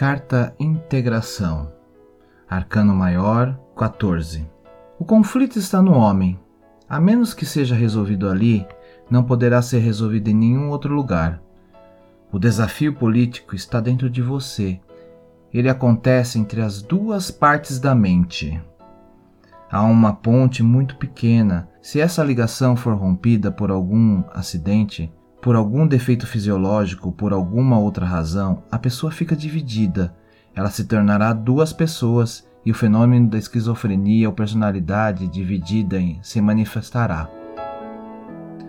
Carta Integração Arcano Maior 14 O conflito está no homem. A menos que seja resolvido ali, não poderá ser resolvido em nenhum outro lugar. O desafio político está dentro de você. Ele acontece entre as duas partes da mente. Há uma ponte muito pequena. Se essa ligação for rompida por algum acidente, por algum defeito fisiológico, por alguma outra razão, a pessoa fica dividida. Ela se tornará duas pessoas e o fenômeno da esquizofrenia ou personalidade dividida se manifestará.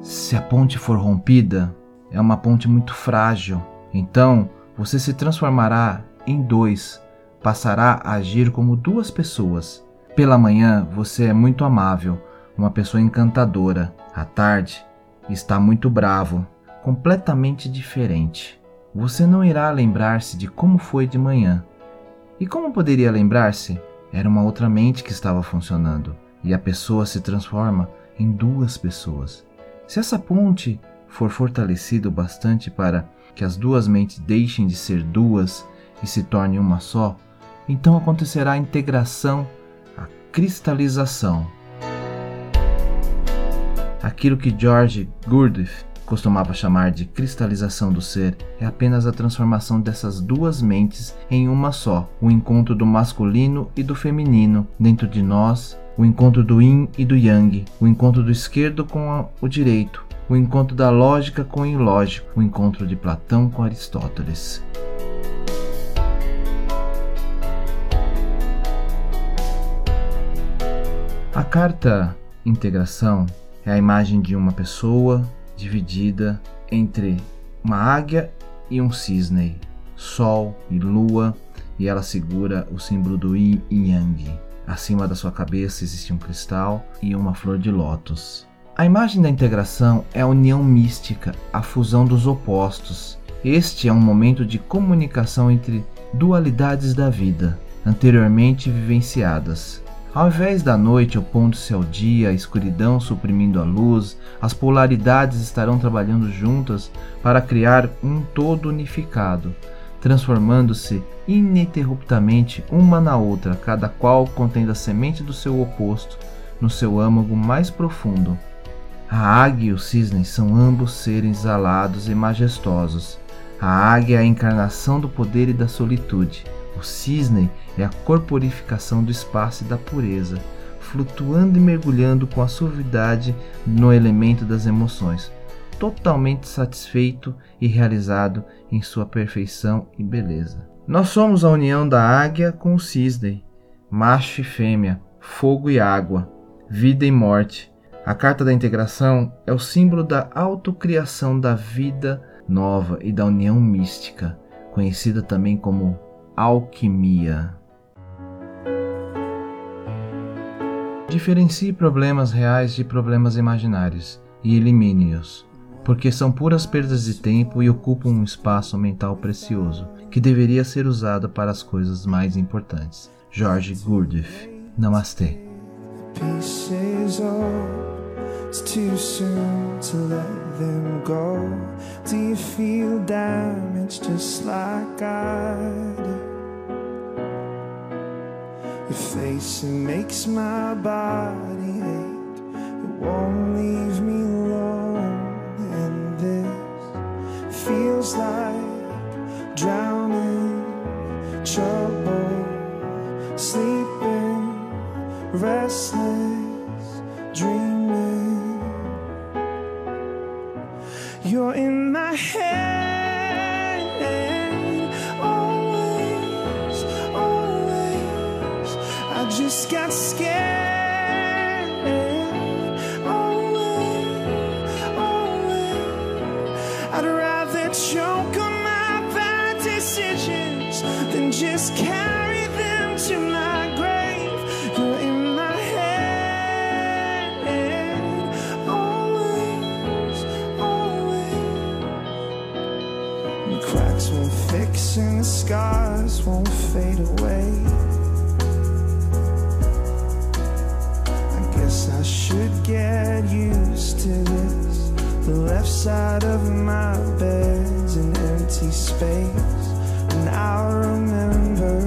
Se a ponte for rompida, é uma ponte muito frágil. Então, você se transformará em dois, passará a agir como duas pessoas. Pela manhã, você é muito amável, uma pessoa encantadora. À tarde, está muito bravo, completamente diferente. Você não irá lembrar-se de como foi de manhã. E como poderia lembrar-se? Era uma outra mente que estava funcionando, e a pessoa se transforma em duas pessoas. Se essa ponte for fortalecida o bastante para que as duas mentes deixem de ser duas e se tornem uma só, então acontecerá a integração, a cristalização. Aquilo que George Gurdjieff costumava chamar de cristalização do ser é apenas a transformação dessas duas mentes em uma só, o encontro do masculino e do feminino dentro de nós, o encontro do yin e do yang, o encontro do esquerdo com o direito, o encontro da lógica com o ilógico, o encontro de Platão com Aristóteles. A carta integração é a imagem de uma pessoa dividida entre uma águia e um cisne, sol e lua, e ela segura o símbolo do yin e yang. Acima da sua cabeça existe um cristal e uma flor de lótus. A imagem da integração é a união mística, a fusão dos opostos. Este é um momento de comunicação entre dualidades da vida, anteriormente vivenciadas. Ao invés da noite opondo-se ao dia, a escuridão suprimindo a luz, as polaridades estarão trabalhando juntas para criar um todo unificado, transformando-se ininterruptamente uma na outra, cada qual contendo a semente do seu oposto no seu âmago mais profundo. A águia e o cisne são ambos seres alados e majestosos. A águia é a encarnação do poder e da solitude. O cisne é a corporificação do espaço e da pureza, flutuando e mergulhando com a suavidade no elemento das emoções, totalmente satisfeito e realizado em sua perfeição e beleza. Nós somos a união da águia com o cisne, macho e fêmea, fogo e água, vida e morte. A carta da integração é o símbolo da autocriação da vida nova e da união mística, conhecida também como alquimia. Diferencie problemas reais de problemas imaginários e elimine-os, porque são puras perdas de tempo e ocupam um espaço mental precioso que deveria ser usado para as coisas mais importantes. George Gurdjieff. Namastê. It's too soon to let them go. Do you feel damaged just like I do? Your face, it makes my body ache. It won't leave me alone. And this feels like drowning, trouble, sleeping, restless, dreaming. You're in my head. Always, always. I just got scared. Always, always. I'd rather choke on my bad decisions than just I guess I should get used to this. The left side of my bed's an empty space. And I'll remember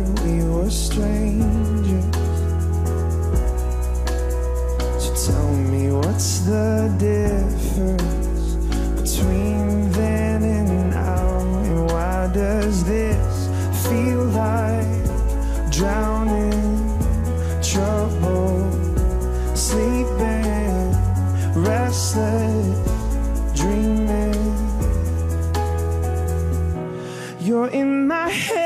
trouble, sleeping, restless, dreaming? You're in my head,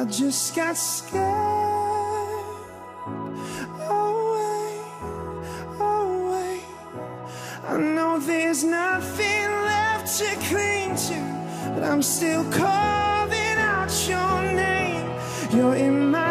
I just got scared. Oh, away, away. Oh, I know there's nothing left to cling to, but I'm still calling out your name. You're in my